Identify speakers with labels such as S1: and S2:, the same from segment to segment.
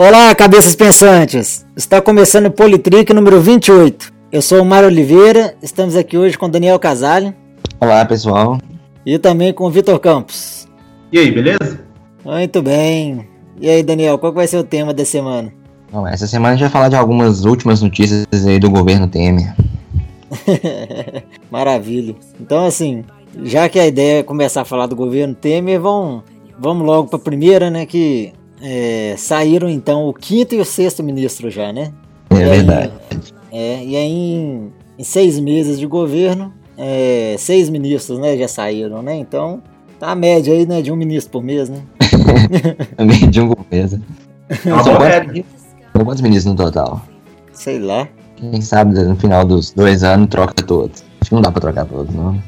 S1: Olá, cabeças pensantes! Está começando o Politrick número 28. Eu sou o Mário Oliveira, estamos aqui hoje com Daniel Casale.
S2: Olá, pessoal.
S1: E também com o Vitor Campos.
S3: E aí, beleza?
S1: Muito bem. E aí, Daniel, qual vai ser o tema da semana?
S2: Bom, essa semana a gente vai falar de algumas últimas notícias aí do governo Temer.
S1: Maravilha. Então, assim, já que a ideia é começar a falar do governo Temer, vamos, vamos logo para a primeira, né? Que é, saíram então o quinto e o sexto ministro já, né?
S2: É e verdade.
S1: Aí, é, e aí em, em, seis meses de governo, é, seis ministros, né, já saíram, né? Então tá a média aí, né, de um ministro por mês, né?
S2: a média de um por mês. Né? São quantos, quantos ministros no total?
S1: Sei lá.
S2: Quem sabe no final dos dois anos troca todos. Acho que não dá pra trocar todos, não.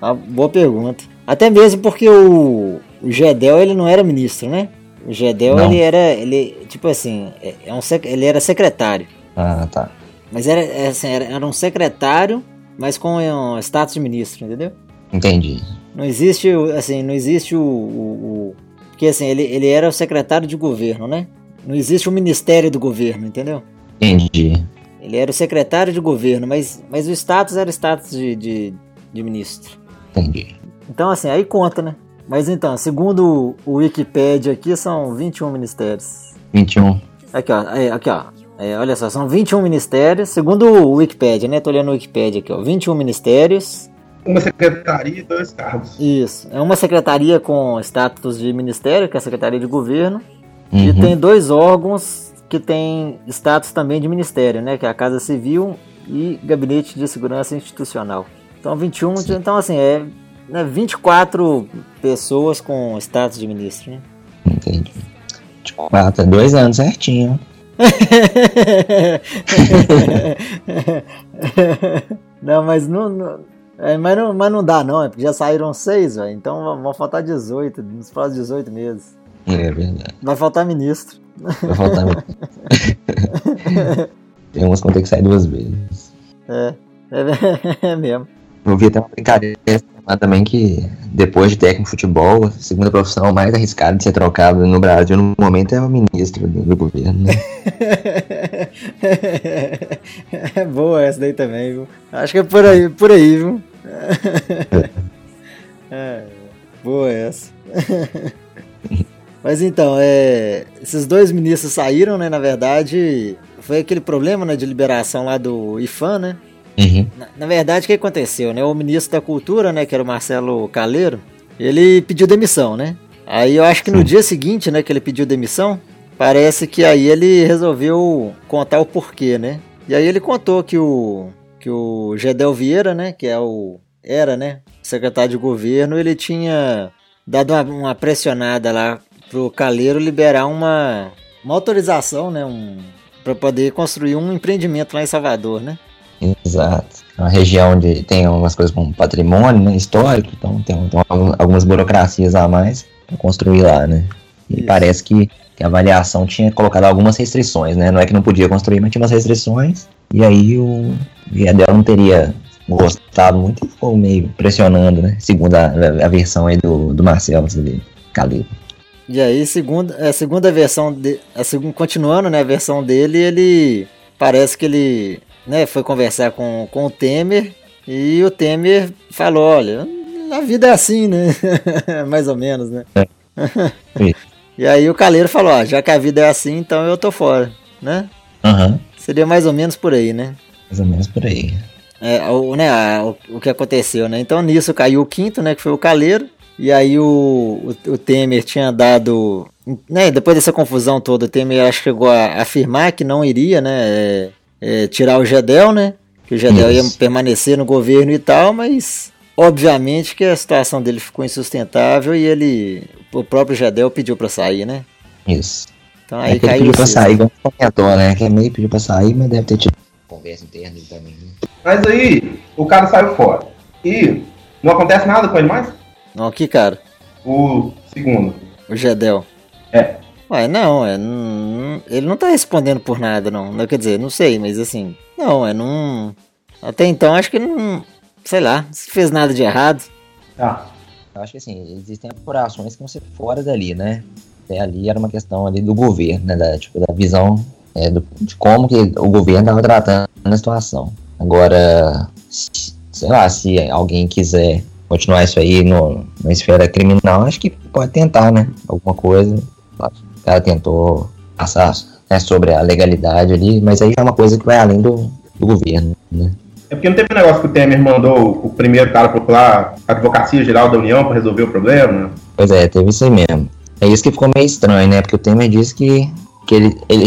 S1: Uma boa pergunta. Até mesmo porque o, o Gedel ele não era ministro, né? O Gedel não. ele era, ele tipo assim, é, é um ele era secretário.
S2: Ah, tá.
S1: Mas era, é, assim, era, era um secretário, mas com um status de ministro, entendeu?
S2: Entendi.
S1: Não existe, assim, não existe o, o, o porque assim ele, ele era o secretário de governo, né? Não existe o ministério do governo, entendeu?
S2: Entendi.
S1: Ele era o secretário de governo, mas, mas o status era status de, de, de ministro.
S2: Entendi.
S1: Então, assim, aí conta, né? Mas então, segundo o Wikipedia aqui, são 21 ministérios.
S2: 21.
S1: Aqui, ó. É, aqui, ó. É, olha só, são 21 ministérios. Segundo o Wikipedia, né? Tô olhando o Wikipedia aqui, ó. 21 ministérios.
S3: Uma secretaria e dois cargos.
S1: Isso. É uma secretaria com status de ministério, que é a Secretaria de Governo. Uhum. E tem dois órgãos que têm status também de ministério, né? Que é a Casa Civil e Gabinete de Segurança Institucional. Então, 21. Sim. Então, assim, é né, 24 pessoas com status de ministro, né?
S2: Entendi. 24, dois anos certinho.
S1: não, mas não, não, é, mas não, mas não dá não, é porque já saíram seis, velho. Então vão faltar 18, nos próximos 18 meses.
S2: É verdade.
S1: Vai faltar ministro.
S2: Vai faltar ministro. Tem umas que vão ter que sair duas vezes.
S1: É, é, é mesmo.
S2: Eu vi até uma brincadeira também que depois de técnico de futebol, a segunda profissão mais arriscada de ser trocada no Brasil no momento é o ministro do, do governo, né?
S1: é boa essa daí também, viu? Acho que é por aí, por aí, viu? é, boa essa. Mas então, é, esses dois ministros saíram, né? Na verdade, foi aquele problema né, de liberação lá do IFAM, né?
S2: Uhum.
S1: Na, na, verdade, o que aconteceu, né? O ministro da Cultura, né, que era o Marcelo Caleiro, ele pediu demissão, né? Aí eu acho que no dia seguinte, né, que ele pediu demissão, parece que aí ele resolveu contar o porquê, né? E aí ele contou que o que o Gedel Vieira, né, que é o era, né, secretário de governo, ele tinha dado uma, uma pressionada lá pro Caleiro liberar uma uma autorização, né, um para poder construir um empreendimento lá em Salvador, né?
S2: Exato. É uma região onde tem algumas coisas como patrimônio né, histórico, então tem, tem algumas burocracias a mais para construir lá, né? E Isso. parece que, que, a avaliação tinha colocado algumas restrições, né? Não é que não podia construir, mas tinha umas restrições. E aí o Viadel não teria gostado muito e ficou meio pressionando, né? Segundo a, a versão aí do, do Marcelo Calil.
S1: E aí, segundo, a segunda versão, de, a segunda, continuando, né, a versão dele, ele parece que ele né, foi conversar com, com o Temer e o Temer falou, olha, a vida é assim, né? Mais ou menos, né? É. e aí o Caleiro falou, ó, já que a vida é assim, então eu tô fora, né?
S2: Uhum.
S1: Seria mais ou menos por aí, né?
S2: Mais ou menos por aí.
S1: É, o, né, o, o que aconteceu, né? Então nisso caiu o quinto, né? Que foi o Caleiro. E aí o, o, o Temer tinha dado. Né, depois dessa confusão toda, o Temer acho que chegou a afirmar que não iria, né? É, é, tirar o Gedel, né? Que o Gedel Isso. ia permanecer no governo e tal, mas obviamente que a situação dele ficou insustentável e ele, o próprio Gedel pediu para sair, né?
S2: Isso. Então aí é caiu. Ele pediu pra sair, igual comentou, né? Que é meio pediu pra sair, mas deve ter tido conversa interna também. Né?
S3: Mas aí, o cara saiu fora. E não acontece nada com ele mais?
S1: Não, que cara?
S3: O segundo.
S1: O Gedel.
S3: É.
S1: Ué, não, é, não, ele não tá respondendo por nada, não. não. Quer dizer, não sei, mas assim, não, é não. Até então acho que não. Sei lá, se fez nada de errado.
S3: Tá.
S2: Eu acho que assim, existem apurações que vão ser fora dali, né? até ali era uma questão ali do governo, né? Da, tipo, da visão é, do, de como que o governo estava tratando a situação. Agora, sei lá, se alguém quiser continuar isso aí no, na esfera criminal, acho que pode tentar, né? Alguma coisa. O cara tentou passar né, sobre a legalidade ali, mas aí é uma coisa que vai além do, do governo, né?
S3: É porque não teve um negócio que o Temer mandou o primeiro cara procurar a Advocacia Geral da União para resolver o problema?
S2: Pois é, teve isso aí mesmo. É isso que ficou meio estranho, né? Porque o Temer disse que, que ele, ele,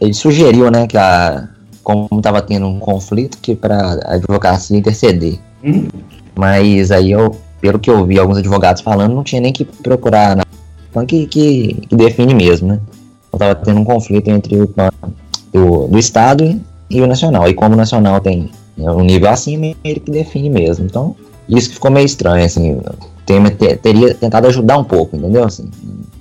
S2: ele sugeriu, né, que a, como estava tendo um conflito, que para a advocacia interceder. Uhum. Mas aí eu, pelo que eu vi alguns advogados falando, não tinha nem que procurar nada. Que, que, define mesmo, né? Estava tendo um conflito entre o do, do Estado e o Nacional. E como o Nacional tem é um nível acima, é ele que define mesmo. Então, isso que ficou meio estranho, assim. Temer ter, teria tentado ajudar um pouco, entendeu? Assim,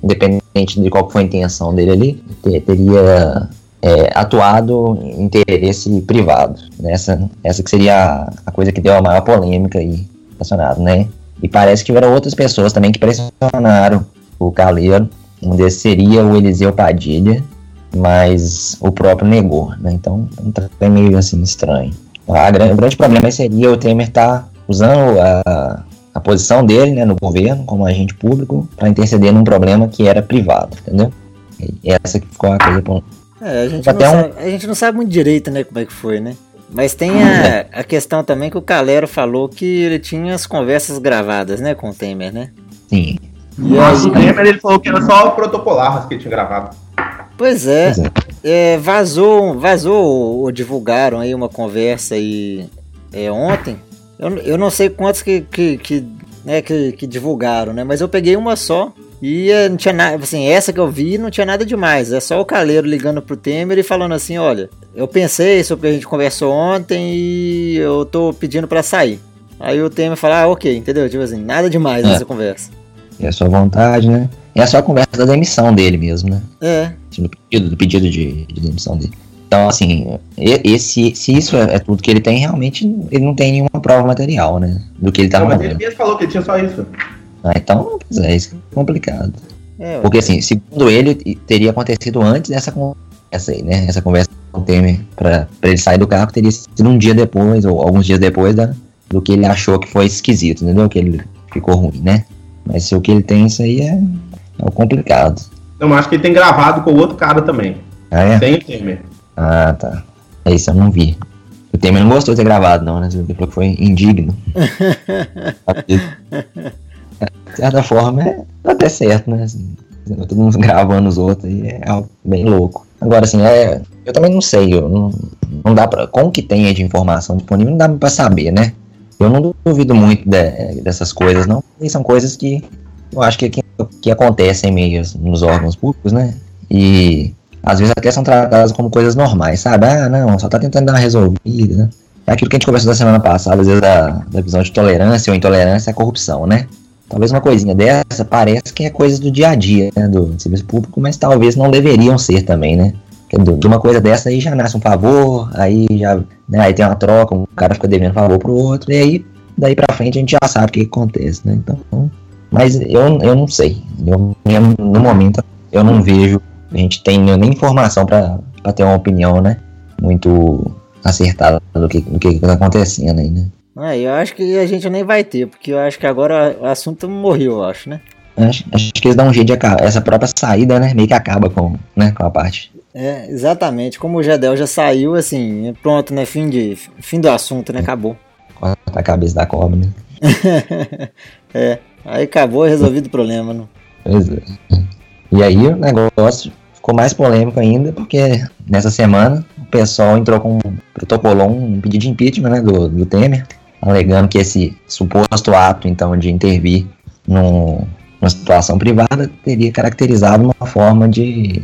S2: independente de qual foi a intenção dele ali, ter, teria é, atuado em interesse privado. Nessa, né? essa que seria a, coisa que deu a maior polêmica aí relacionado, né? E parece que tiveram outras pessoas também que pressionaram o Caleiro. Um desses seria o Eliseu Padilha, mas o próprio negou, né? Então, é meio assim estranho. A, o grande problema seria o Temer estar tá usando a, a posição dele né, no governo como agente público para interceder num problema que era privado, entendeu? E essa que ficou a coisa.
S1: É, a, gente não um... sabe, a gente não sabe muito direito né, como é que foi, né? Mas tem a, é. a questão também que o Calero falou que ele tinha as conversas gravadas, né, com o Temer, né?
S2: Sim.
S3: Nossa, o Temer ele falou que era só protocolar que ele tinha gravado.
S1: Pois é, pois é. é vazou, vazou ou divulgaram aí uma conversa aí é, ontem. Eu, eu não sei quantos que, que, que, né, que, que divulgaram, né? Mas eu peguei uma só e é, não tinha nada, assim, essa que eu vi não tinha nada demais. É só o Caleiro ligando pro Temer e falando assim, olha, eu pensei sobre o que a gente conversou ontem e eu tô pedindo para sair. Aí o Temer fala, ah, ok, entendeu? Tipo assim, nada demais é. nessa conversa.
S2: É a sua vontade, né? É só a conversa da demissão dele mesmo, né?
S1: É.
S2: Do pedido, do pedido de, de demissão dele. Então, assim, esse, se isso é, é, tudo que ele tem, realmente ele não tem nenhuma prova material, né? Do que ele tá
S3: falando. Mas ele mesmo falou que ele tinha só isso.
S2: Ah, então, é, isso é complicado. É, Porque, assim, segundo ele, teria acontecido antes dessa conversa aí, né? Essa conversa com o Temer pra, pra ele sair do carro teria sido um dia depois, ou alguns dias depois da, do que ele achou que foi esquisito, entendeu? Que ele ficou ruim, né? Mas se o que ele tem, isso aí é, é o complicado.
S3: Eu acho que ele tem gravado com o outro cara também.
S2: Ah, é?
S3: Sem o Temer.
S2: Ah, tá. É isso, eu não vi. O Temer não gostou de ter gravado, não, né? Ele falou que foi indigno. de certa forma, é até certo, né? Assim, todo mundo gravando os outros aí é algo bem louco. Agora, assim, é, eu também não sei, eu não, não dá pra. Com o que tem de informação disponível, não dá pra saber, né? Eu não duvido muito de, dessas coisas, não. E são coisas que eu acho que, que, que acontecem meio nos órgãos públicos, né? E às vezes até são tratadas como coisas normais, sabe? Ah, não, só tá tentando dar uma resolvida, né? É aquilo que a gente conversou da semana passada, às vezes da, da visão de tolerância ou intolerância à corrupção, né? Talvez uma coisinha dessa pareça que é coisa do dia a dia, né, do serviço público, mas talvez não deveriam ser também, né? De uma coisa dessa aí já nasce um favor, aí já né, aí tem uma troca, um cara fica devendo favor pro outro, e aí daí pra frente a gente já sabe o que, que acontece, né? Então, mas eu, eu não sei. Eu, no momento eu não vejo, a gente tem nem informação para ter uma opinião, né? Muito acertada do que, do que está acontecendo aí, né?
S1: Ah, eu acho que a gente nem vai ter, porque eu acho que agora o assunto morreu, eu acho, né?
S2: Acho, acho que eles dão um jeito de acabar. Essa própria saída, né? Meio que acaba com, né, com a parte.
S1: É, exatamente. Como o Gedel já saiu, assim, pronto, né? Fim, de, fim do assunto, né? Acabou.
S2: Corta a cabeça da cobra, né?
S1: é. Aí acabou resolvido o problema, não?
S2: Pois é. E aí o negócio ficou mais polêmico ainda, porque nessa semana o pessoal entrou com protocolou um pedido de impeachment né, do, do Temer, alegando que esse suposto ato então de intervir num, numa situação privada teria caracterizado uma forma de,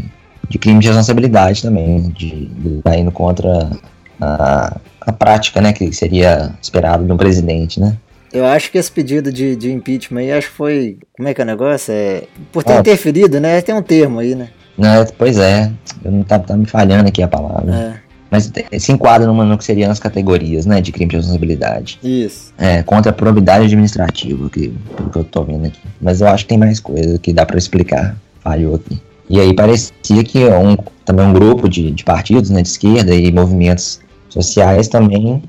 S2: de crime de responsabilidade também, de, de estar indo contra a, a prática né, que seria esperado de um presidente, né?
S1: Eu acho que esse pedido de, de impeachment aí, acho que foi. Como é que é o negócio? É, por ter interferido, né? Tem um termo aí, né?
S2: Não, pois é. Eu não tá, tá me falhando aqui a palavra. É. Mas se enquadra numa no que seriam as categorias, né? De crime de responsabilidade.
S1: Isso.
S2: É, contra a probidade administrativa, que, pelo que eu tô vendo aqui. Mas eu acho que tem mais coisa que dá para explicar falhou aqui. E aí parecia que um, também um grupo de, de partidos né, de esquerda e movimentos sociais também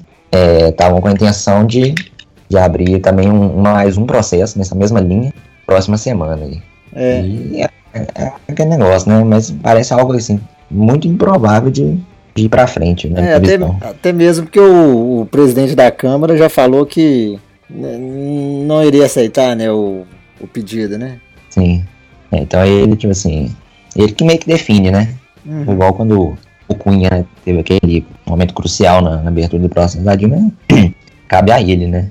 S2: estavam é, com a intenção de, de abrir também um, mais um processo nessa mesma linha próxima semana. Aí. É. E é, é, é aquele negócio, né? Mas parece algo assim, muito improvável de, de ir para frente, né?
S1: É, até, até, mesmo porque o, o, presidente da Câmara já falou que não iria aceitar, né, o, o pedido, né?
S2: Sim. É, então ele, tipo assim, ele que meio que define, né? Uhum. Igual quando o Cunha teve aquele momento crucial na, na abertura do processo da Dilma, cabe a ele, né?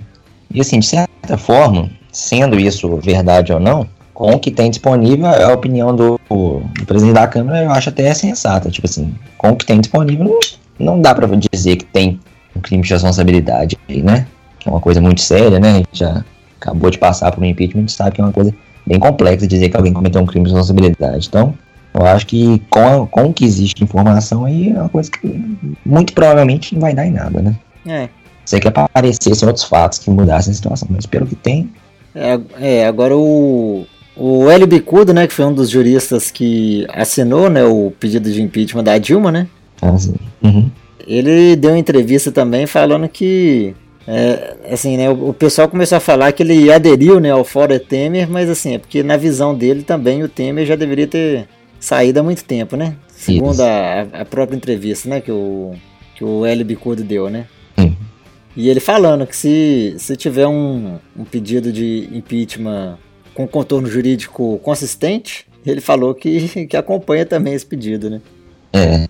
S2: E assim, de certa forma, sendo isso verdade ou não, com o que tem disponível, a opinião do, do presidente da Câmara eu acho até sensata. Tipo assim, com o que tem disponível, não, não dá para dizer que tem um crime de responsabilidade aí, né? Que é uma coisa muito séria, né? A gente já acabou de passar por um impeachment, sabe que é uma coisa bem complexa dizer que alguém cometeu um crime de responsabilidade. Então, eu acho que com, com o que existe informação aí é uma coisa que muito provavelmente não vai dar em nada, né? É. Sei que aparecessem outros fatos que mudassem a situação, mas pelo que tem.
S1: É, é agora o, o Hélio Bicudo, né, que foi um dos juristas que assinou né, o pedido de impeachment da Dilma, né?
S2: Ah, sim. Uhum.
S1: Ele deu uma entrevista também falando que é, assim, né, o, o, pessoal começou a falar que ele aderiu né, ao Fora Temer, mas assim, é porque na visão dele também o Temer já deveria ter saído há muito tempo, né? Segundo a, a, própria entrevista, né, que o, que o Hélio Bicudo deu, né? Uhum. E ele falando que se, se tiver um, um pedido de impeachment com contorno jurídico consistente, ele falou que, que acompanha também esse pedido, né?
S2: É.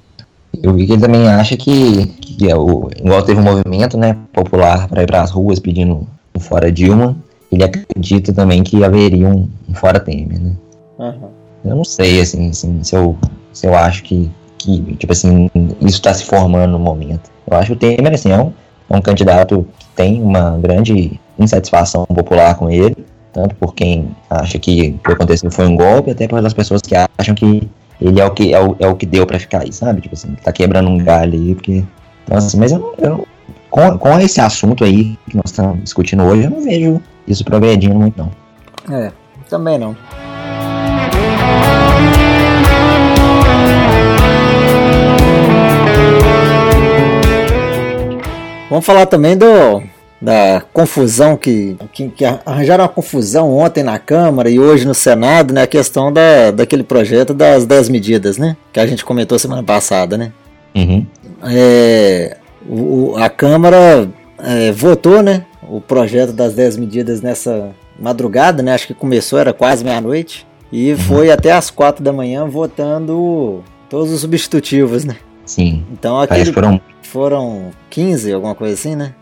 S2: Eu vi que ele também acha que, que é o, igual teve um movimento né, popular para ir para as ruas pedindo um fora Dilma, ele acredita também que haveria um, um fora Temer, né? Uhum. Eu não sei, assim, assim, se, eu, se eu acho que, que tipo assim, isso está se formando no momento. Eu acho que o Temer, assim, é um, é um candidato que tem uma grande insatisfação popular com ele, tanto por quem acha que o que aconteceu foi um golpe, até pelas pessoas que acham que ele é o que, é o, é o que deu para ficar aí, sabe? Tipo assim, tá quebrando um galho aí, porque. Então, assim, mas eu, eu com, com esse assunto aí que nós estamos discutindo hoje, eu não vejo isso progredindo muito, não.
S1: É, também não. Vamos falar também do da confusão que, que, que, arranjaram uma confusão ontem na Câmara e hoje no Senado, né? A questão da, daquele projeto das 10 medidas, né? Que a gente comentou semana passada, né? Uhum. É, o, a Câmara é, votou, né? O projeto das 10 medidas nessa madrugada, né? Acho que começou, era quase meia-noite. E uhum. foi até as 4 da manhã votando todos os substitutivos, né?
S2: Sim.
S1: Então aquele, foram... foram 15, alguma coisa assim, né?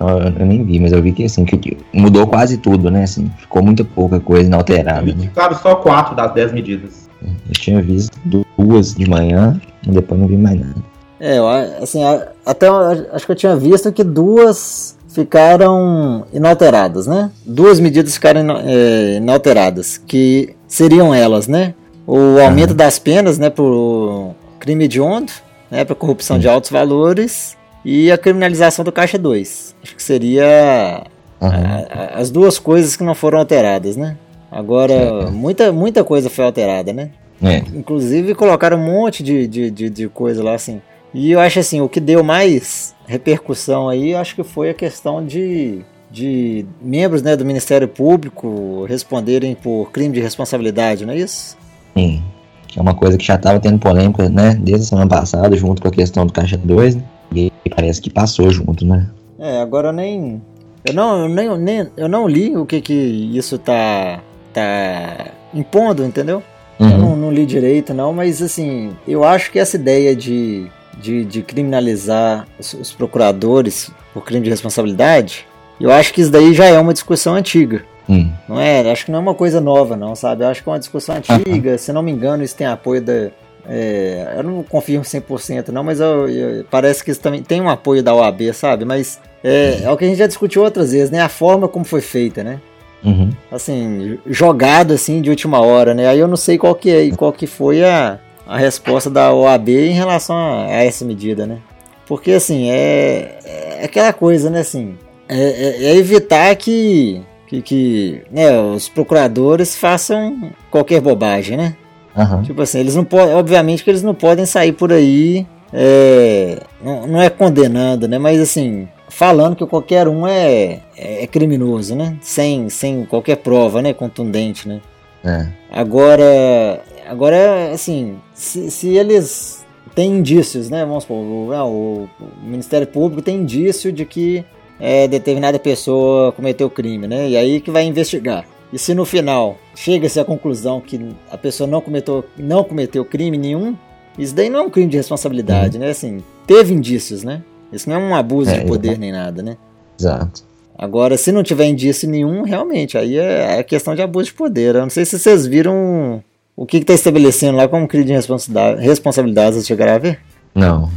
S2: Eu, nem vi, mas eu vi que assim, que mudou quase tudo, né? Assim, ficou muita pouca coisa inalterada. Né?
S3: Claro, só quatro das dez medidas.
S2: Eu tinha visto duas de manhã e depois não vi mais nada.
S1: É, assim, até acho que eu tinha visto que duas ficaram inalteradas, né? Duas medidas ficaram é, inalteradas, que seriam elas, né? O aumento das penas, né, por crime hediondo, né, para corrupção de altos valores e a criminalização do Caixa 2. Acho que seria uhum. a, as duas coisas que não foram alteradas, né? Agora, muita, muita coisa foi alterada, né? É. Inclusive colocaram um monte de, de, de, de, coisa lá, assim. E eu acho assim, o que deu mais repercussão aí, acho que foi a questão de, de membros né, do Ministério Público responderem por crime de responsabilidade, não é isso?
S2: Sim. Que é uma coisa que já estava tendo polêmica, né? Desde a semana passada, junto com a questão do Caixa 2, né? E parece que passou junto, né?
S1: É, agora nem. Eu não, eu nem, nem, eu não li o que que isso tá, tá impondo, entendeu? Uhum. Eu não, não, li direito, não, mas assim, eu acho que essa ideia de, de, de criminalizar os, os, procuradores por crime de responsabilidade, eu acho que isso daí já é uma discussão antiga. Uhum. Não é? Acho que não é uma coisa nova, não, sabe? Eu acho que é uma discussão antiga. Se não me engano, isso tem apoio da, é, eu não confirmo 100% não, mas eu, eu, parece que isso também tem um apoio da OAB, sabe? Mas é, é, o que a gente já discutiu outras vezes, né? A forma como foi feita, né? Uhum. Assim, jogado assim de última hora, né? Aí eu não sei qual que é qual que foi a, a resposta da OAB em relação a, a essa medida, né? Porque assim, é, é aquela coisa, né? Assim, é, é, é evitar que que, que né, os procuradores façam qualquer bobagem, né?
S2: Aham.
S1: Tipo assim, eles não podem, obviamente que eles não podem sair por aí, é, não, não é condenando, né? Mas assim, falando que qualquer um é, é criminoso, né? Sem, sem qualquer prova, né? Contundente, né?
S2: É.
S1: Agora, agora assim, se, se eles têm indícios, né? Vamos supor, o, ah, o- o Ministério Público tem indício de que é, determinada pessoa cometeu crime, né? E aí que vai investigar. E se no final chega-se à conclusão que a pessoa não cometeu, não cometeu crime nenhum, isso daí não é um crime de responsabilidade, né? Assim, teve indícios, né? Isso não é um abuso
S2: É,
S1: de poder nem nada, né?
S2: Exato.
S1: Agora, se não tiver indício nenhum, realmente, aí é, é questão de abuso de poder. Eu não sei se vocês viram o que está estabelecendo lá como crime de responsabilidade, responsabilidade vocês chegaram a ver?
S2: Não.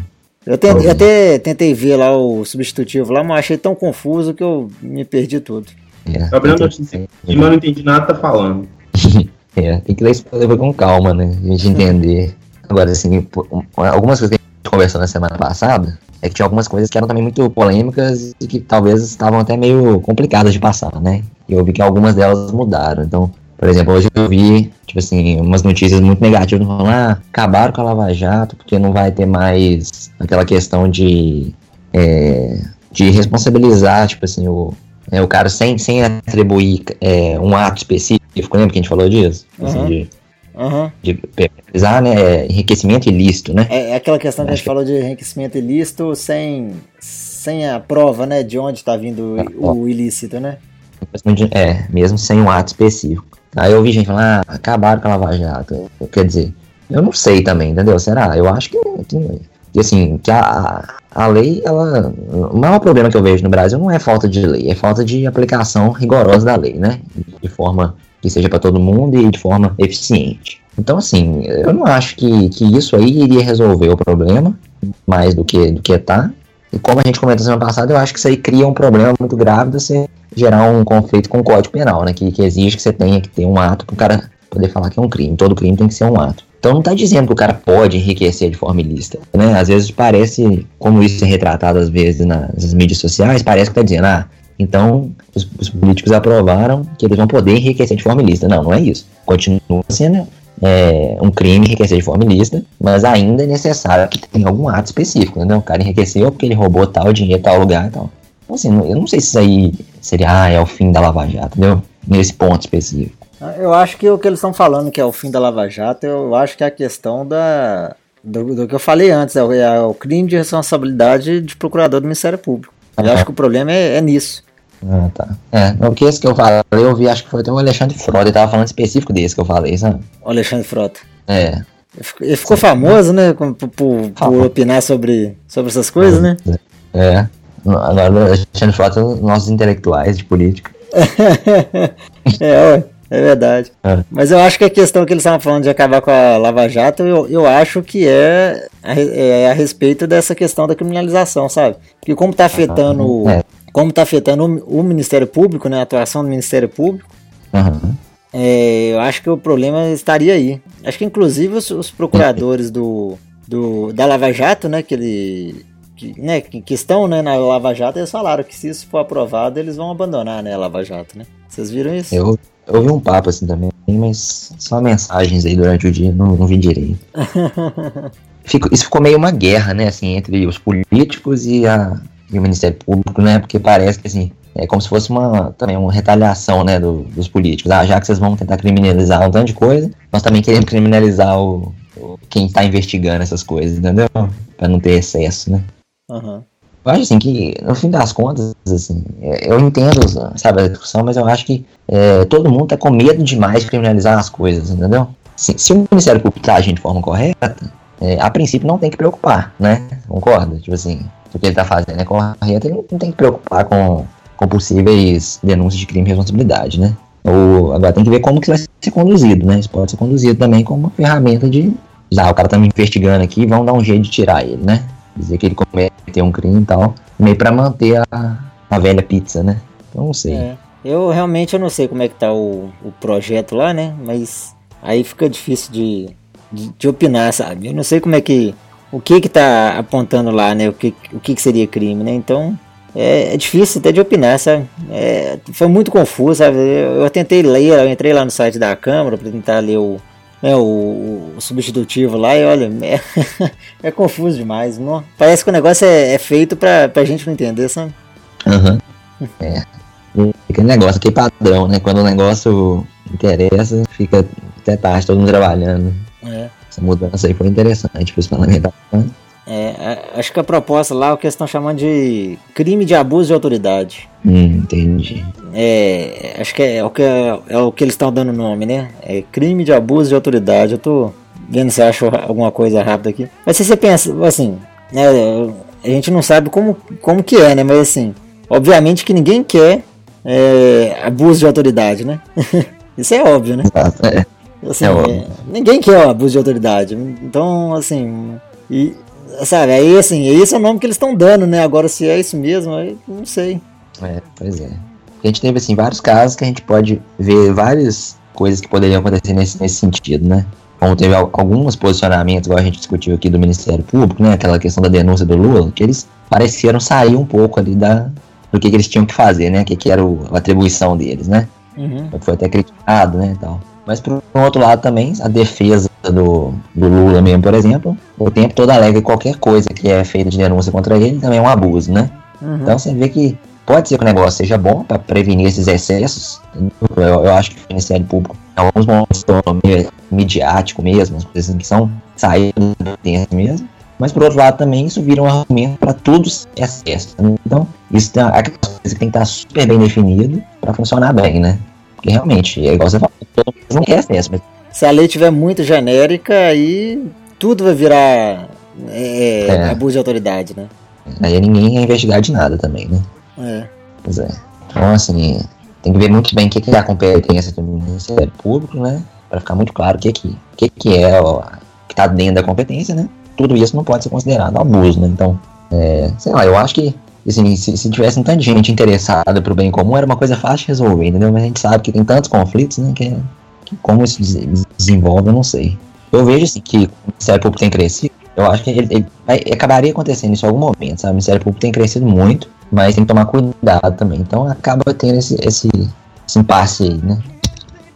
S1: Eu, ten-
S2: Não vi.
S1: eu até tentei ver lá o substitutivo lá, mas achei tão confuso que eu me perdi tudo.
S2: É.
S3: A
S2: Tem-
S3: notícia mas não entendi nada que tá falando.
S2: É, tem que ler isso levar com calma, né? A gente entender. Agora, assim, um- algumas coisas que a gente conversou na semana passada é que tinha algumas coisas que eram também muito polêmicas e que talvez estavam até meio complicadas de passar, né? E eu vi que algumas delas mudaram. Então, por exemplo, hoje eu vi, tipo assim, umas notícias muito negativas falando, ah, acabaram com a Lava Jato porque não vai ter mais aquela questão de. é, de responsabilizar, tipo assim, o, é, o cara sem, sem atribuir é, um ato específico, lembra que a gente falou disso? Assim,
S1: Aham.
S2: de,
S1: Aham.
S2: de penalizar, né, é, enriquecimento ilícito, né?
S1: É, é aquela questão que a gente falou de enriquecimento ilícito sem, sem a prova, né, de onde está vindo o, o ilícito, né?
S2: É, mesmo sem um ato específico. Aí eu vi gente falando, ah, acabaram com a Lava Jato. Quer dizer, eu não sei também, entendeu? Será? Eu acho que, que, que, assim, que a, a lei, ela. O maior problema que eu vejo no Brasil não é falta de lei, é falta de aplicação rigorosa da lei, né? De forma que seja para todo mundo e de forma eficiente. Então, assim, eu não acho que, que isso aí iria resolver o problema mais do que, do que tá. E como a gente comentou semana passada, eu acho que isso aí cria um problema muito grave de você gerar um conflito com o Código Penal, né? Que, que exige que você tenha que ter um ato para o cara poder falar que é um crime. Todo crime tem que ser um ato. Então não tá dizendo que o cara pode enriquecer de forma ilícita, né? Às vezes parece, como isso é retratado às vezes nas mídias sociais, parece que tá dizendo, ah, então os, os políticos aprovaram que eles vão poder enriquecer de forma ilícita. Não, não é isso. Continua sendo é, um crime enriquecer de forma ilícita, mas ainda é necessário que tenha algum ato específico, entendeu? O cara enriqueceu porque ele roubou tal dinheiro, tal lugar e tal. Então, assim, eu não sei se isso aí seria, ah, é o fim da Lava Jato, entendeu? Nesse ponto específico.
S1: Eu acho que o que eles estão falando que é o fim da Lava Jato, eu acho que é a questão da do, do que eu falei antes, é o, é o crime de responsabilidade de procurador do Ministério Público. Eu acho que o problema é, é nisso.
S2: Ah, tá. É, porque esse que eu falei, eu vi, acho que foi até o Alexandre Frota, ele tava falando específico desse que eu falei, sabe?
S1: O Alexandre Frota.
S2: É.
S1: Ele ficou, ficou famoso, né? Por, por- por opinar sobre, sobre essas coisas, né?
S2: É. Agora, o Alexandre Frota, é nossos intelectuais de política.
S1: é, ué, é verdade.
S2: É.
S1: Mas eu acho que a questão que eles estavam falando de acabar com a Lava Jato, eu, eu acho que é a, é a respeito dessa questão da criminalização, sabe? Porque como está afetando,
S2: É.
S1: como tá afetando o, o Ministério Público, né? A atuação do Ministério Público,
S2: Aham.
S1: é, eu acho que o problema estaria aí. Acho que inclusive os, os procuradores do, do, da Lava Jato, né? Que ele. Que, né, que, que estão né, na Lava Jato, eles falaram que se isso for aprovado, eles vão abandonar né, a Lava Jato, né? Vocês viram isso?
S2: Eu, eu vi um papo assim também, mas só mensagens aí durante o dia, não, não vi direito. Fico- isso ficou meio uma guerra, né, assim, entre os políticos e, a, e o Ministério Público, né, porque parece que, assim, é como se fosse uma, também uma retaliação, né, do- dos políticos. Ah, já que vocês vão tentar criminalizar um tanto de coisa, nós também queremos criminalizar o, o- quem está investigando essas coisas, entendeu? Pra não ter excesso, né.
S1: Aham.
S2: Eu acho assim que, no fim das contas, assim, é, eu entendo, sabe, a discussão, mas eu acho que é, todo mundo tá com medo demais de criminalizar as coisas, entendeu? Se, se o Ministério Público tá agindo de forma correta, é, a princípio não tem que preocupar, né? Concorda? Tipo assim, o que ele tá fazendo é correto, ele não tem que preocupar com, com possíveis denúncias de crime e responsabilidade, né? Ou, agora tem que ver como que vai ser conduzido, né? Isso pode ser conduzido também como uma ferramenta de. Ah, o cara tá me investigando aqui, vamos dar um jeito de tirar ele, né? Dizer que ele cometeu um crime e tal. Meio pra manter a, a velha pizza, né? Então não sei.
S1: É. Eu realmente eu não sei como é que tá o, o projeto lá, né? Mas aí fica difícil de, de, de opinar, sabe? Eu não sei como é que. O que que tá apontando lá, né? O que, o que, que seria crime, né? Então, é, é, difícil até de opinar, sabe? É, foi muito confuso, sabe? Eu, eu, tentei ler, eu entrei lá no site da Câmara para tentar ler o, né, o, o, substitutivo lá e olha, é, é confuso demais. Não? Parece que o negócio é, é feito pra, pra gente não entender, sabe?
S2: Aham. Uhum. É. Aquele negócio aqui padrão, né? Quando o negócio interessa, fica até tarde todo mundo trabalhando. É. Essa mudança aí foi interessante para os parlamentares. Né?
S1: É, acho que a proposta lá é o que eles estão chamando de crime de abuso de autoridade.
S2: Hum, entendi.
S1: É, acho que é, é o que, é, é o que eles estão dando nome, né? É crime de abuso de autoridade. Eu tô vendo se acho alguma coisa rápida aqui. Mas se você pensa, assim, né, a gente não sabe como, como que é, né? Mas assim, obviamente que ninguém quer é, abuso de autoridade, né? Isso é óbvio, né? Exato, é. Assim, é óbvio. ninguém quer abuso de autoridade. Então, assim, e, Sabe, aí assim, esse é o nome que eles estão dando, né? Agora, se é isso mesmo, aí não sei.
S2: É, pois é. A gente teve, assim, vários casos que a gente pode ver várias coisas que poderiam acontecer nesse, nesse sentido, né? Como teve alguns posicionamentos, igual a gente discutiu aqui do Ministério Público, né? Aquela questão da denúncia do Lula, que eles pareceram sair um pouco ali da, do que, que eles tinham que fazer, né? Que, que era o, a atribuição deles, né? Uhum. Foi até criticado, né? Tal. Mas por um outro lado também, a defesa do, do Lula mesmo, por exemplo, o tempo todo alega qualquer coisa que é feita de denúncia contra ele também é um abuso, né? Uhum. Então você vê que pode ser que o negócio seja bom para prevenir esses excessos. Eu, eu, acho que o Ministério Público, em alguns momentos, meio midiático mesmo, as coisas que são saídas do mesmo. Mas por outro lado também isso vira um argumento para tudo excesso. Então, isso é aquela coisa que tem que estar super bem definido para funcionar bem, né? Porque realmente, é igual você falou, não quer excesso, mas
S1: se a lei tiver muito genérica, aí tudo vai virar é, é. abuso de autoridade, né?
S2: Aí ninguém ia investigar de nada também, né? É. Pois é. Então, assim, tem que ver muito bem o que, é a competência do Ministério Público, né? Para ficar muito claro o que, que, que, que é o que está dentro da competência, né? Tudo isso não pode ser considerado abuso, né? Então, é, sei lá, eu acho que assim, se, se tivesse de gente interessada pro bem comum, era uma coisa fácil de resolver, entendeu? Mas a gente sabe que tem tantos conflitos, né? Que, que como isso desenvolve, eu não sei. Eu vejo assim, que o Ministério Público tem crescido, eu acho que ele, ele vai, acabaria acontecendo isso em algum momento, sabe? O Ministério Público tem crescido muito, mas tem que tomar cuidado também. Então acaba tendo esse, esse, esse impasse aí, né?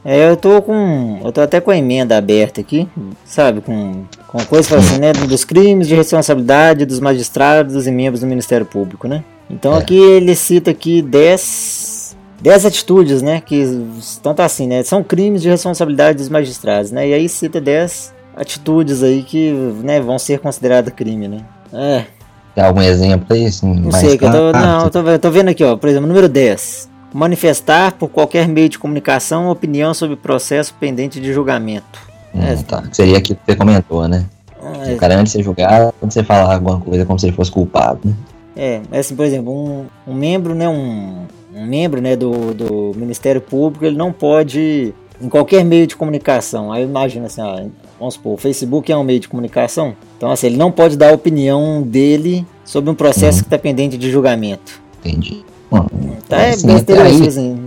S1: É, eu tô com. Eu tô até com a emenda aberta aqui, sabe? Com, com coisa assim, né? Dos crimes de responsabilidade dos magistrados e membros do Ministério Público, né? Então é. aqui ele cita aqui 10, 10 atitudes, né? Que estão tá assim, né? São crimes de responsabilidade dos magistrados, né? E aí cita 10 atitudes aí que né, vão ser consideradas crime, né?
S2: É. Tem algum exemplo aí? Assim,
S1: não sei, que eu tô, não, eu tô, eu tô vendo aqui, ó. Por exemplo, número 10 manifestar por qualquer meio de comunicação opinião sobre processo pendente de julgamento.
S2: Hum, é, tá. Seria aquilo que você comentou, né? É, o cara antes de ser julgado, quando você falar alguma coisa como se ele fosse culpado, né?
S1: É, assim, por exemplo, um, um membro, né, um, um membro, né, do, do Ministério Público, ele não pode em qualquer meio de comunicação. Aí imagina assim, ó, vamos supor, o Facebook é um meio de comunicação, então assim, ele não pode dar a opinião dele sobre um processo uhum. que está pendente de julgamento.
S2: Entendi.
S1: Tá, é assim, besteira aí, assim.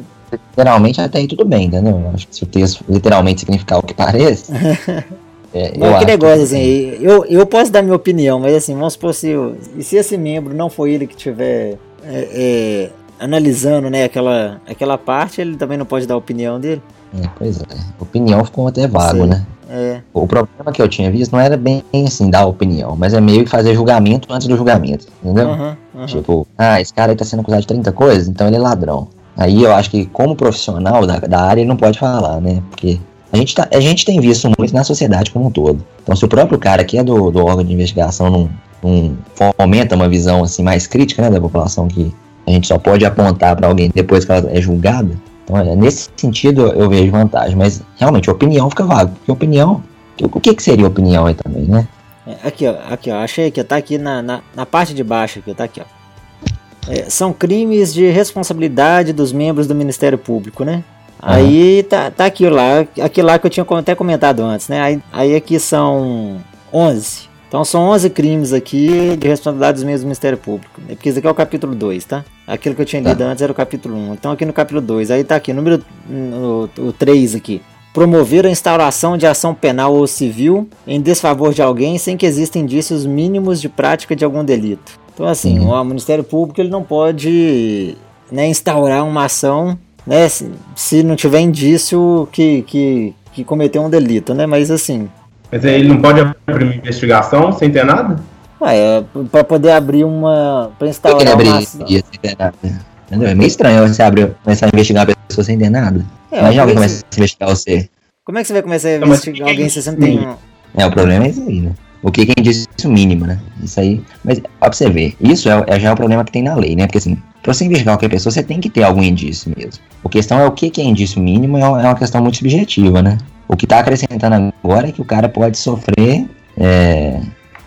S2: Literalmente até aí tudo bem, entendeu? Acho que se o texto literalmente significar o que parece.
S1: é, não, que negócio, assim, eu, eu posso dar minha opinião, mas assim, vamos supor se, e se esse membro não foi ele que tiver é, é, analisando né, aquela, aquela parte, ele também não pode dar a opinião dele?
S2: É, pois é. Opinião ficou até vago, Sim. né? É. O problema que eu tinha visto não era bem assim, dar opinião, mas é meio que fazer julgamento antes do julgamento, entendeu? Uhum, uhum. Tipo, ah, esse cara aí tá sendo acusado de 30 coisas, então ele é ladrão. Aí eu acho que, como profissional da, da área, ele não pode falar, né? Porque a gente, tá, a gente tem visto muito na sociedade como um todo. Então, se o próprio cara que é do, do órgão de investigação não, não fomenta uma visão assim mais crítica né, da população, que a gente só pode apontar para alguém depois que ela é julgada, então, é, nesse sentido, eu vejo vantagem, mas realmente, opinião fica vago, porque opinião, o que, que seria opinião aí também, né?
S1: É, aqui, ó, aqui, ó, achei que tá aqui na, na, na, parte de baixo, aqui, tá aqui, ó. É, são crimes de responsabilidade dos membros do Ministério Público, né? Uhum. Aí tá, tá aqui lá, aqui lá que eu tinha até comentado antes, né? Aí, aí aqui são 11. Então são 11 crimes aqui de responsabilidade dos membros do Ministério Público. É porque esse aqui é o capítulo 2, tá? Aquilo que eu tinha lido tá. antes era o capítulo 1. Então aqui no capítulo 2, aí tá aqui, número o, o 3 aqui. Promover a instauração de ação penal ou civil em desfavor de alguém sem que existam indícios mínimos de prática de algum delito. Então, assim, uhum. o Ministério Público ele não pode né, instaurar uma ação né, se, se não tiver indício que, que, que cometeu um delito, né? Mas assim.
S3: Mas aí ele não pode abrir uma investigação sem ter nada?
S1: Ah, é, para poder abrir uma. para instaurar
S2: que
S1: abrir
S2: uma ação. sem ter nada? Entendeu? É meio estranho você abrir, começar a investigar a pessoa sem ter nada. É, Imagina alguém começa a investigar você.
S1: Como é que você vai começar a investigar alguém se você não tem.
S2: É, o problema é isso aí, né? O que quem diz isso mínimo, né? Isso aí. Mas, ó, pra você ver, isso é, é, já é o problema que tem na lei, né? Porque assim, pra você investigar qualquer pessoa, você tem que ter algum indício mesmo. A questão é o que, que é indício mínimo, é, é uma questão muito subjetiva, né? O que tá acrescentando agora é que o cara pode sofrer é,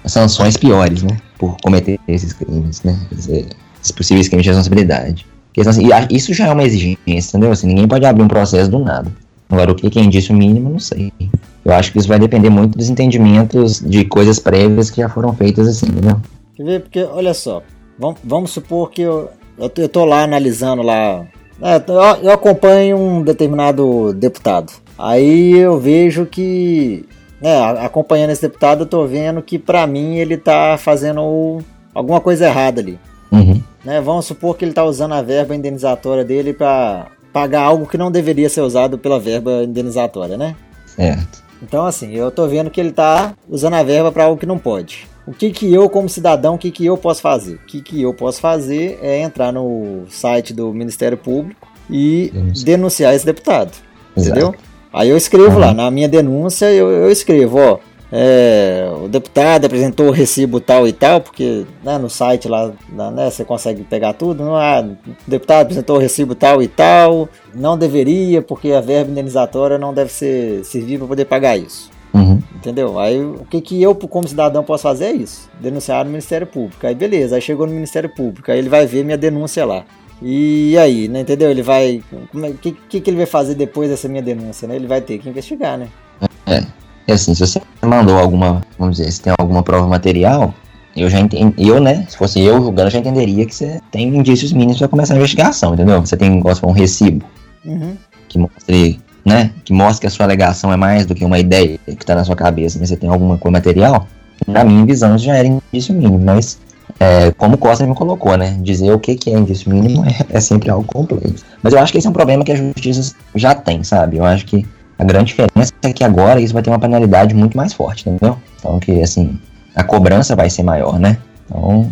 S2: sanções piores, né? Por cometer esses crimes, né? Esses possíveis crimes de responsabilidade. Porque, assim, isso já é uma exigência, entendeu? Assim, ninguém pode abrir um processo do nada. Agora, o que, é indício mínimo, não sei. Eu acho que isso vai depender muito dos entendimentos de coisas prévias que já foram feitas assim, entendeu?
S1: Quer ver? Porque, olha só, vamos, vamos supor que eu, eu, tô lá analisando lá. É, eu acompanho um determinado deputado. Aí eu vejo que, né, acompanhando esse deputado, eu tô vendo que para mim ele tá fazendo alguma coisa errada ali.
S2: Uhum.
S1: Né, vamos supor que ele tá usando a verba indenizatória dele para pagar algo que não deveria ser usado pela verba indenizatória, né?
S2: Certo.
S1: Então, assim, eu tô vendo que ele tá usando a verba para algo que não pode. O que que eu, como cidadão, o que que eu posso fazer? O que que eu posso fazer é entrar no site do Ministério Público e denunciar esse deputado. Exato. Entendeu? Aí eu escrevo uhum. lá, na minha denúncia, eu, eu escrevo, ó, é, o deputado apresentou o recibo tal e tal, porque né, no site lá né, você consegue pegar tudo. Não, ah, o deputado apresentou o recibo tal e tal, não deveria, porque a verba indenizatória não deve ser servir para poder pagar isso.
S2: Uhum.
S1: Entendeu? Aí o que, que eu, como cidadão, posso fazer é isso: denunciar no Ministério Público. Aí beleza, aí chegou no Ministério Público, aí ele vai ver minha denúncia lá. E aí, né, entendeu? Ele vai. O é, que, que, que ele vai fazer depois dessa minha denúncia, né? Ele vai ter que investigar, né?
S2: É. É assim, se você mandou alguma, vamos dizer, se tem alguma prova material, eu já entendi, eu, né, se fosse eu julgando, eu já entenderia que você tem indícios mínimos para começar a investigação, entendeu? Você tem um um recibo
S1: uhum.
S2: que mostre, né, que mostre que a sua alegação é mais do que uma ideia que está na sua cabeça, mas você tem alguma coisa material, na minha visão já era indício mínimo, mas é, como o Costa me colocou, né, dizer o que, que é indício mínimo é, é sempre algo complexo. Mas eu acho que esse é um problema que a justiça já tem, sabe? Eu acho que a grande diferença é que agora isso vai ter uma penalidade muito mais forte, entendeu? Então que assim, a cobrança vai ser maior, né? Então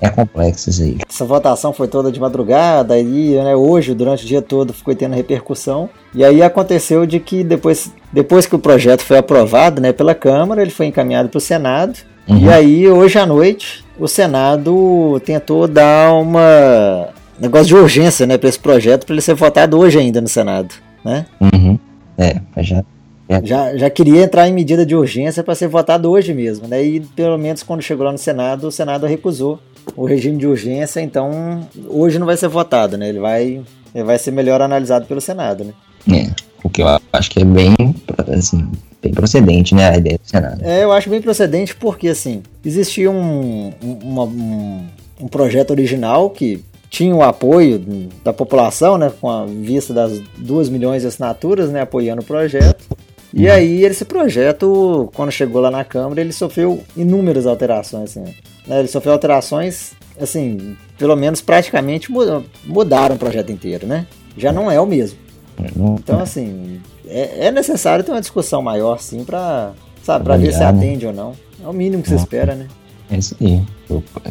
S2: é, é complexo isso aí.
S1: Essa votação foi toda de madrugada, aí né, hoje, durante o dia todo, ficou tendo repercussão. E aí aconteceu de que depois, depois que o projeto foi aprovado né, pela Câmara, ele foi encaminhado para o Senado. Uhum. E aí, hoje à noite, o Senado tentou dar uma negócio de urgência né, para esse projeto, para ele ser votado hoje ainda no Senado. Né?
S2: Uhum. É, já,
S1: já. Já queria entrar em medida de urgência para ser votado hoje mesmo, né? E pelo menos quando chegou lá no Senado, o Senado recusou o regime de urgência, então hoje não vai ser votado, né? Ele vai, ele vai ser melhor analisado pelo Senado, né?
S2: É, o que eu acho que é bem, assim, bem procedente, né, a ideia do Senado.
S1: É, eu acho bem procedente porque, assim, existia um, um, um, um projeto original que tinha o apoio da população, né, com a vista das 2 milhões de assinaturas, né, apoiando o projeto. E uhum. aí esse projeto, quando chegou lá na Câmara, ele sofreu inúmeras alterações, assim, né, ele sofreu alterações, assim, pelo menos praticamente mudaram o projeto inteiro, né? Já não é o mesmo. Então, assim, é, é necessário ter uma discussão maior, sim, para sabe, para ver se atende ou não. É o mínimo que se espera, né?
S2: É isso aí.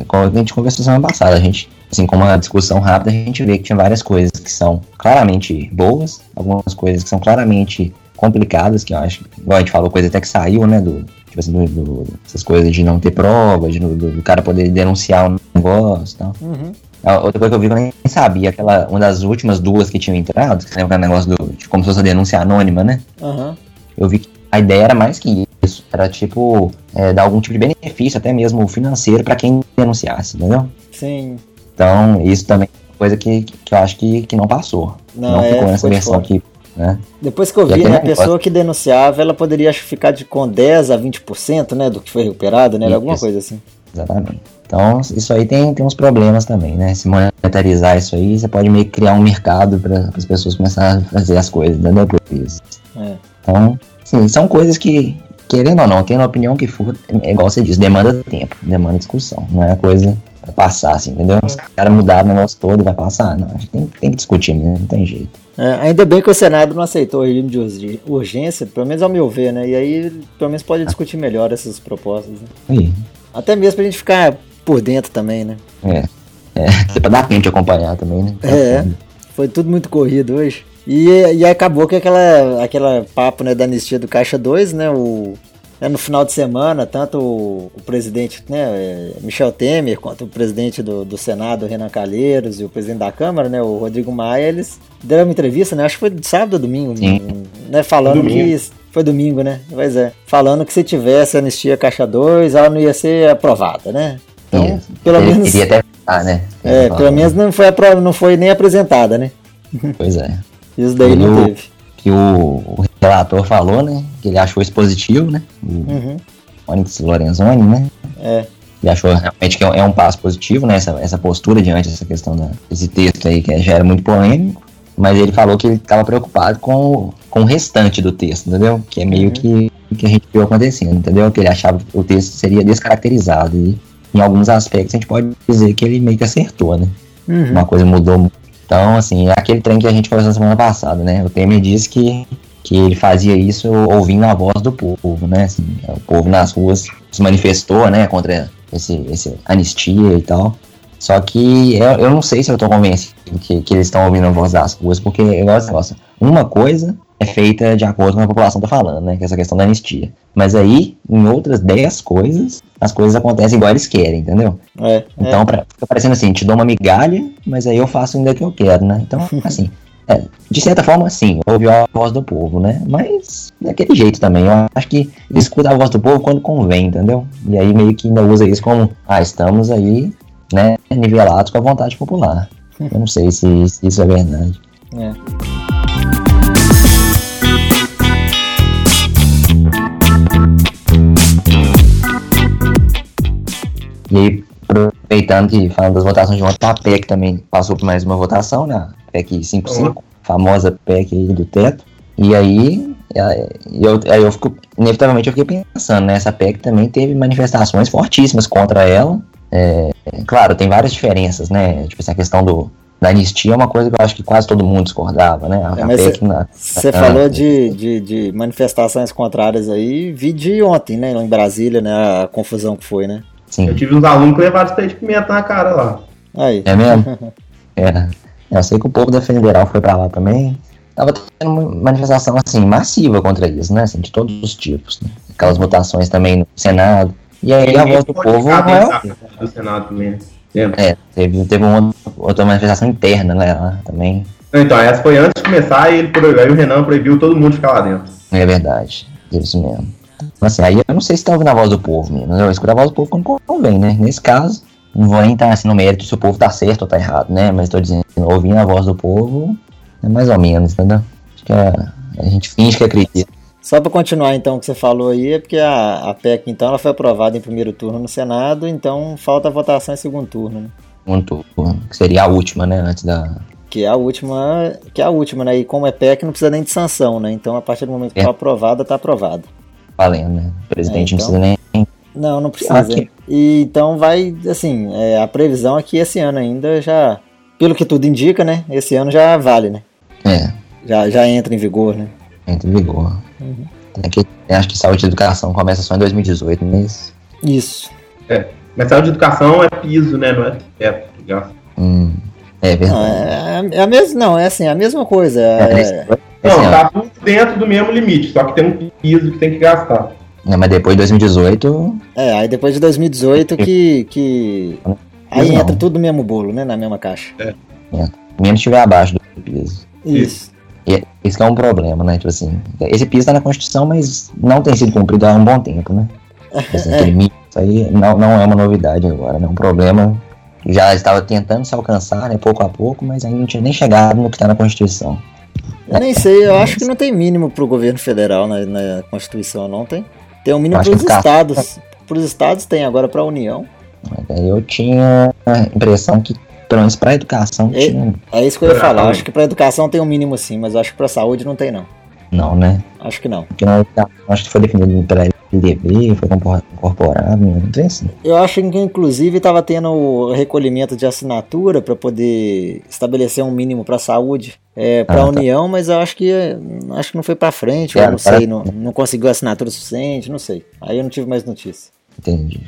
S2: Como a gente conversou semana passada, a gente, assim, com uma discussão rápida, a gente vê que tinha várias coisas que são claramente boas, algumas coisas que são claramente complicadas, que eu acho, igual a gente falou, coisa até que saiu, né, do, tipo assim, do, do, essas coisas de não ter prova, de, do, do cara poder denunciar um negócio e tal.
S1: Uhum.
S2: Outra coisa que eu vi que eu nem sabia, aquela, uma das últimas duas que tinham entrado, que aquele negócio do, de como se fosse a denúncia anônima, né?
S1: Uhum.
S2: Eu vi que a ideia era mais que isso. Era tipo é, dar algum tipo de benefício, até mesmo financeiro, para quem denunciasse, entendeu?
S1: Sim.
S2: Então, isso também é uma coisa que, que eu acho que, que não passou. Não, não é, ficou nessa versão aqui. Né?
S1: Depois que eu vi, né, a pessoa que denunciava, ela poderia ficar de, com 10 a 20% né, do que foi recuperado, né? Alguma coisa assim.
S2: Exatamente. Então, isso aí tem, tem uns problemas também, né? Se monetarizar isso aí, você pode meio que criar um mercado para as pessoas começarem a fazer as coisas, entendeu? Por isso.
S1: É.
S2: Então, sim, são coisas que querendo ou não, tendo a opinião que for, é igual você disse, demanda tempo, demanda discussão, não é coisa pra passar, assim, entendeu? Os caras mudaram o negócio todo e vai passar, não, a gente tem, tem que discutir mesmo, não tem jeito.
S1: É, ainda bem que o Senado não aceitou o regime de urgência, pelo menos ao meu ver, né? E aí, pelo menos pode discutir melhor essas propostas, né? Até mesmo pra gente ficar por dentro também, né?
S2: é, é, pra dar tempo de acompanhar também, né?
S1: É, foi tudo muito corrido hoje. E, e acabou que aquela, aquela papo né, da anistia do Caixa 2, né? O, né, no final de semana, tanto o, o presidente né, é, Michel Temer, quanto o presidente do, do Senado, Renan Calheiros, e o presidente da Câmara, né, o Rodrigo Maia, eles deram uma entrevista, né? Acho que foi sábado ou domingo,
S2: Sim.
S1: né? Falando
S3: Domingo.
S1: que. Foi domingo, né? Pois é. Falando que se tivesse anistia Caixa 2, ela não ia ser aprovada, né? Então, pelo
S2: Ele
S1: menos.
S2: Queria até ah, né?
S1: É, pelo menos não foi, não foi nem apresentada, né?
S2: Pois é.
S1: Isso daí não
S2: Eu-
S1: teve.
S2: Que o, o relator falou, né? Que ele achou isso positivo, né? O
S1: Uhum.
S2: Onyx Lorenzoni, né?
S1: É.
S2: Ele achou realmente que é um- é um passo positivo, né? Essa, essa postura diante dessa questão da, desse texto aí, que já era muito polêmico. Mas ele falou que ele estava preocupado com, o- com o restante do texto, entendeu? Que é meio
S1: Uhum.
S2: que o que a gente viu acontecendo, entendeu? Que ele achava que o texto seria descaracterizado. E em alguns aspectos a gente pode dizer que ele meio que acertou, né?
S1: Uhum.
S2: Uma coisa mudou muito. Então, assim, é aquele trem que a gente conversou na semana passada, né? O Temer disse que, que ele fazia isso ouvindo a voz do povo, né? Assim, o povo nas ruas se manifestou, né? Contra esse, esse anistia e tal. Só que eu, eu não sei se eu tô convencido que, que eles estão ouvindo a voz das ruas, porque, esse negócio, uma coisa é feita de acordo com o que a população tá falando, né? Que é essa questão da anistia. Mas aí, em outras 10 coisas, as coisas acontecem igual eles querem, entendeu?
S1: É,
S2: Então, pra, fica parecendo assim, te dou uma migalha, mas aí eu faço ainda que eu quero, né? Então, assim, é, de certa forma, sim, ouve a voz do povo, né? Mas daquele jeito também. Eu acho que escuta a voz do povo quando convém, entendeu? E aí meio que ainda usa isso como, ah, estamos aí, né, nivelados com a vontade popular. Eu não sei se, se isso é verdade.
S1: é.
S2: E aí, aproveitando que falando das votações de ontem, a PEC também passou por mais uma votação, né? A PEC 55, famosa PEC aí do teto. E aí, eu, aí eu fico, inevitavelmente eu fiquei pensando, né? Essa PEC também teve manifestações fortíssimas contra ela. É, claro, tem várias diferenças, né? Tipo assim, a questão do, da anistia é uma coisa que eu acho que quase todo mundo discordava, né? A,
S1: É, Você
S2: Ah,
S1: falou de, de, de manifestações contrárias aí, vi de ontem, né? Lá em Brasília, né? A confusão que foi, né?
S2: Sim,
S3: Eu tive uns alunos que levaram spray de pimenta na cara lá.
S1: Aí.
S2: É mesmo? é. Eu sei que o povo da Federal foi pra lá também. Tava tendo uma manifestação, assim, massiva contra isso, né? Assim, de todos os tipos, né? Aquelas votações também no Senado. E aí a voz do povo é...
S3: do Senado também. né?
S2: É, teve, teve uma outra manifestação interna, né? Lá também.
S3: Então, essa foi antes de começar e ele proibiu, aí o Renan proibiu todo mundo de ficar lá dentro.
S2: É verdade. Isso mesmo. Assim, aí eu não sei se tá ouvindo a voz do povo mesmo. Eu escuto a voz do povo quando convém, né? Nesse caso, não vou nem estar assim no mérito se o povo tá certo ou tá errado, né? Mas tô dizendo, ouvindo a voz do povo é mais ou menos, entendeu? Acho que é- a gente finge que acredita.
S1: Só para continuar então o que você falou aí, é porque a, a PEC então ela foi aprovada em primeiro turno no Senado, então falta a votação em segundo turno, né?
S2: Muito, que seria a última, né? Antes da.
S1: Que é a última, que é a última, né? E como é PEC não precisa nem de sanção, né? Então a partir do momento que
S2: É.
S1: tá aprovada, tá aprovada.
S2: Valendo, né? O presidente
S1: É,
S2: não
S1: então.
S2: precisa nem.
S1: Não, não precisa.
S2: Aqui.
S1: E então vai, assim, é, a previsão é que esse ano ainda já, pelo que tudo indica, né? Esse ano já vale, né?
S2: É,
S1: Já, já entra em vigor, né?
S2: entra em vigor.
S1: Uhum.
S2: Que, acho que saúde e educação começa só em 2018, mas.
S1: Isso.
S3: Mas saúde de educação é piso, né? Não é teto. já.
S2: Hum, é
S1: Não,
S2: verdade.
S1: é, é a mesma, não, é assim, a mesma coisa.
S2: É,
S1: É,
S3: Não, tá tudo dentro do mesmo limite, só que tem um piso que tem que gastar.
S2: Né, mas depois de 2018,
S1: é, aí depois de 2018 que. que aí
S2: Não.
S1: entra tudo no mesmo bolo, né? Na mesma caixa.
S2: mesmo se estiver abaixo do piso.
S1: Isso.
S2: E é- isso que é um problema, né? Tipo assim, esse piso tá na Constituição, mas não tem sido cumprido há um bom tempo, né? Tipo assim, mito, isso aí não, não é uma novidade agora, né? É um problema que já estava tentando se alcançar, né? Pouco a pouco, mas ainda não tinha nem chegado no que tá na Constituição.
S1: Eu nem sei, eu acho que não tem mínimo pro governo federal na, na Constituição, não tem? Tem um mínimo
S2: que tá.
S1: estados. Pros estados tem, agora pra União.
S2: Mas aí eu tinha a impressão que, pelo menos pra educação,
S1: E-
S2: tinha.
S1: É isso que eu ia falar. Acho que pra educação tem um mínimo sim, mas eu acho que pra saúde não tem, não.
S2: Não, né?
S1: Acho que não.
S2: Porque educação, acho que foi definido pela LDB, foi incorporado, não tem assim.
S1: Eu acho que inclusive estava tendo recolhimento de assinatura para poder estabelecer um mínimo para a saúde. É, para a ah, tá. União, mas eu acho que acho que não foi para frente, é, não sei, não, não conseguiu assinatura suficiente, não sei. Aí eu não tive mais notícia.
S2: Entendi.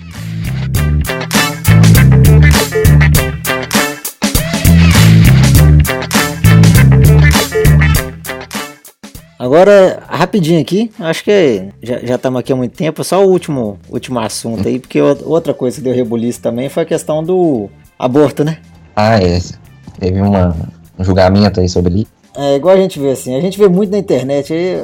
S1: Agora, rapidinho aqui, acho que já estamos aqui há muito tempo, só o último, último assunto aí, porque outra coisa que deu rebuliço também foi a questão do aborto, né?
S2: Ah, é. Teve uma, um julgamento aí sobre isso.
S1: É, igual a gente vê assim, a gente vê muito na internet aí,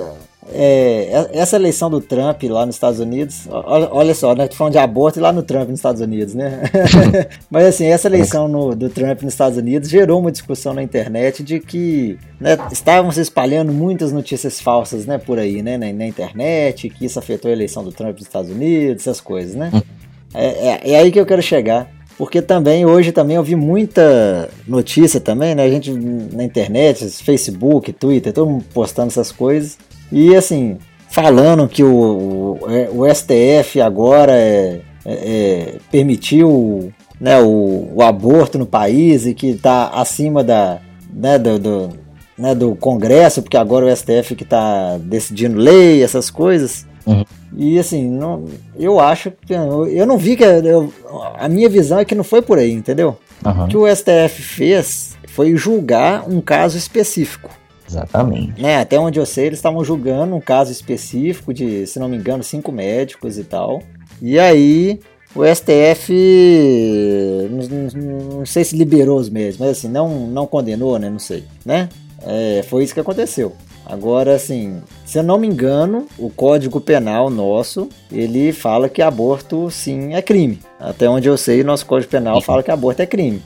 S1: é, essa eleição do Trump lá nos Estados Unidos, olha, olha só, né? Tô falando de aborto e lá no Trump nos Estados Unidos, né? Mas assim, essa eleição no, do Trump nos Estados Unidos gerou uma discussão na internet de que né, estavam se espalhando muitas notícias falsas, né, por aí, né, na, na, internet, que isso afetou a eleição do Trump nos Estados Unidos, essas coisas, né? É, é, é aí que eu quero chegar porque também hoje também eu vi muita notícia também, né? A gente na internet, Facebook, Twitter, todo mundo postando essas coisas. E assim, falando que o, o, o STF agora é, é, é, permitiu né, o, o, aborto no país e que está acima da, né, do, do, né, do Congresso, porque agora o STF que está decidindo lei, essas coisas. Uhum. E assim, não, eu acho que. Eu, eu não vi que. Eu, a minha visão é que não foi por aí, entendeu? Uhum. O que o STF fez foi julgar um caso específico.
S2: Exatamente.
S1: Né, até onde eu sei, eles estavam julgando um caso específico de, se não me engano, cinco médicos e tal. E aí o STF não, não, sei se liberou os médicos, mas assim, não, não condenou, né? Não sei, né? É, foi isso que aconteceu. Agora, assim, se eu não me engano, o Código Penal nosso, ele fala que aborto sim é crime. Até onde eu sei, nosso Código Penal fala que aborto é crime.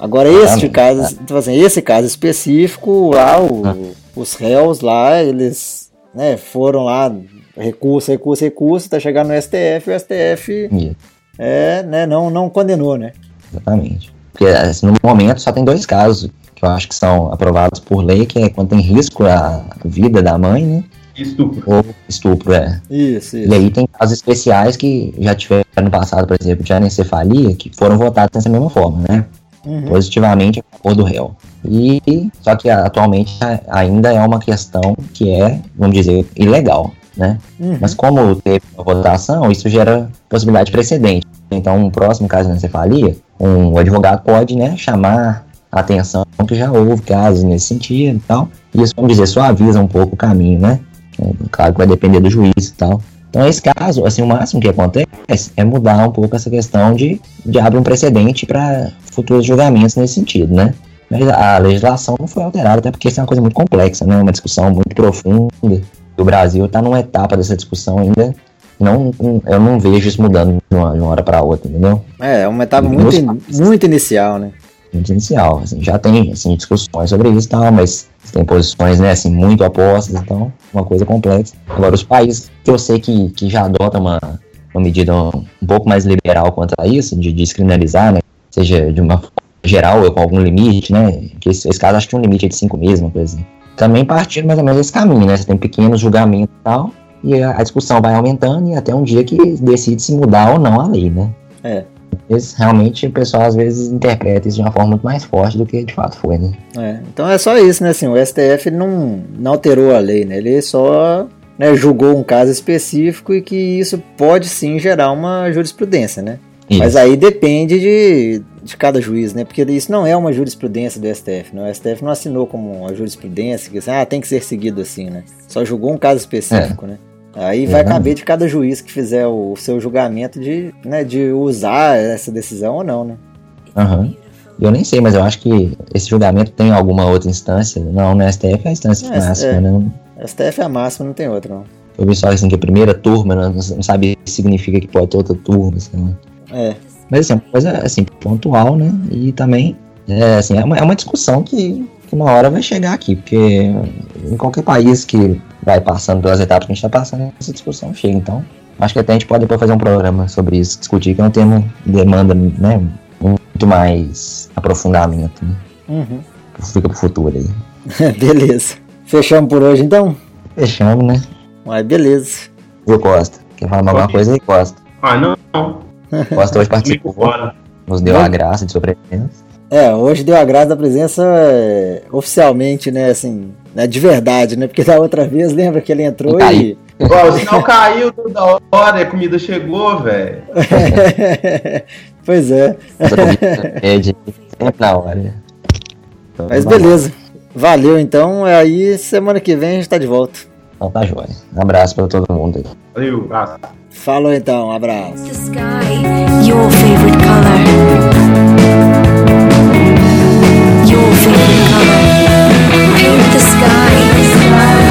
S1: Agora, esse caso, então, assim, esse caso específico, lá, o, ah. os réus lá, eles né, foram lá, recurso, recurso, recurso, até chegar no STF, e o STF é, né, não, não condenou, né?
S2: Exatamente. Porque assim, no momento só tem dois casos que eu acho que são aprovados por lei, que é quando tem risco à vida da mãe, né?
S3: Estupro.
S2: Ou estupro, é.
S1: Isso, isso.
S2: E aí tem casos especiais que já tiveram no passado, por exemplo, de anencefalia, que foram votados dessa mesma forma, né? Uhum. positivamente a favor do réu. E só que atualmente ainda é uma questão que é, vamos dizer, ilegal, né? Uhum. Mas como teve uma votação, isso gera possibilidade precedente. Então, um próximo caso de ancefalia, um advogado pode, né, chamar a atenção que já houve casos nesse sentido e tal. E isso, vamos dizer, suaviza um pouco o caminho, né? É, claro que vai depender do juiz e tal. Então, nesse caso, assim, o máximo que acontece é mudar um pouco essa questão de, de abrir um precedente para futuros julgamentos nesse sentido, né? Mas a legislação não foi alterada, até porque isso é uma coisa muito complexa, né? Uma discussão muito profunda. O Brasil está numa etapa dessa discussão ainda. Não, eu não vejo isso mudando de uma, de uma hora para outra, entendeu?
S1: É, é uma etapa muito, in, muito inicial, né?
S2: Inicial. Assim, já tem assim, discussões sobre isso e tal, mas tem posições né, assim, muito opostas, então uma coisa complexa. Agora, os países que eu sei que, que já adotam uma, uma medida um, pouco mais liberal quanto a isso, de descriminalizar, né, seja de uma forma geral ou com algum limite, né, que esse, esse caso acho que um limite de cinco meses, uma coisa assim. Também partindo mais ou menos esse caminho, né, você tem pequenos julgamentos e tal, e a, a discussão vai aumentando e até um dia que decide se mudar ou não a lei, né.
S1: É
S2: realmente o pessoal às vezes interpreta isso de uma forma muito mais forte do que de fato foi, né?
S1: É, então é só isso, né? Assim, o STF não, não alterou a lei, né? Ele só né, julgou um caso específico e que isso pode sim gerar uma jurisprudência, né? Isso. Mas aí depende de, de cada juiz, né? Porque isso não é uma jurisprudência do STF, né? O STF não assinou como uma jurisprudência que assim, ah, tem que ser seguido assim, né? Só julgou um caso específico, é. né? Aí vai caber de cada juiz que fizer o seu julgamento de, né, de usar essa decisão ou não, né?
S2: Uhum. Eu nem sei, mas eu acho que esse julgamento tem alguma outra instância. Não, no STF é a instância é, máxima, é, né?
S1: STF é a máxima, não tem outra, não.
S2: Eu vi só assim que a primeira turma, não, não sabe se significa que pode ter outra turma, assim,
S1: É.
S2: Mas assim, é uma coisa assim, pontual, né? E também, é, assim, é uma, é uma discussão que, que uma hora vai chegar aqui, porque em qualquer país que vai passando pelas etapas que a gente está passando, essa discussão chega. Então, acho que até a gente pode depois fazer um programa sobre isso, discutir, que é um tema que demanda né, muito mais aprofundamento. Né?
S1: Uhum.
S2: Fica pro futuro aí.
S1: beleza. Fechamos por hoje então?
S2: Fechamos, né?
S1: Mas beleza.
S2: Viu, Costa? Quer falar alguma coisa aí, Costa?
S3: Ah, não. não.
S2: Costa hoje participou, nos deu a graça de sua presença.
S1: É, hoje deu a graça da presença é, oficialmente, né, assim, né, de verdade, né? Porque da outra vez, lembra que ele entrou e.
S3: Ó, o sinal caiu toda hora, a comida chegou, velho.
S1: pois é.
S2: É de sempre na hora. Então,
S1: Mas beleza. Valeu então. Aí semana que vem a gente tá de volta.
S2: Então tá jóia. Um abraço pra todo mundo aí.
S3: Valeu, abraço.
S1: Falou então, um abraço.
S4: sky, sky.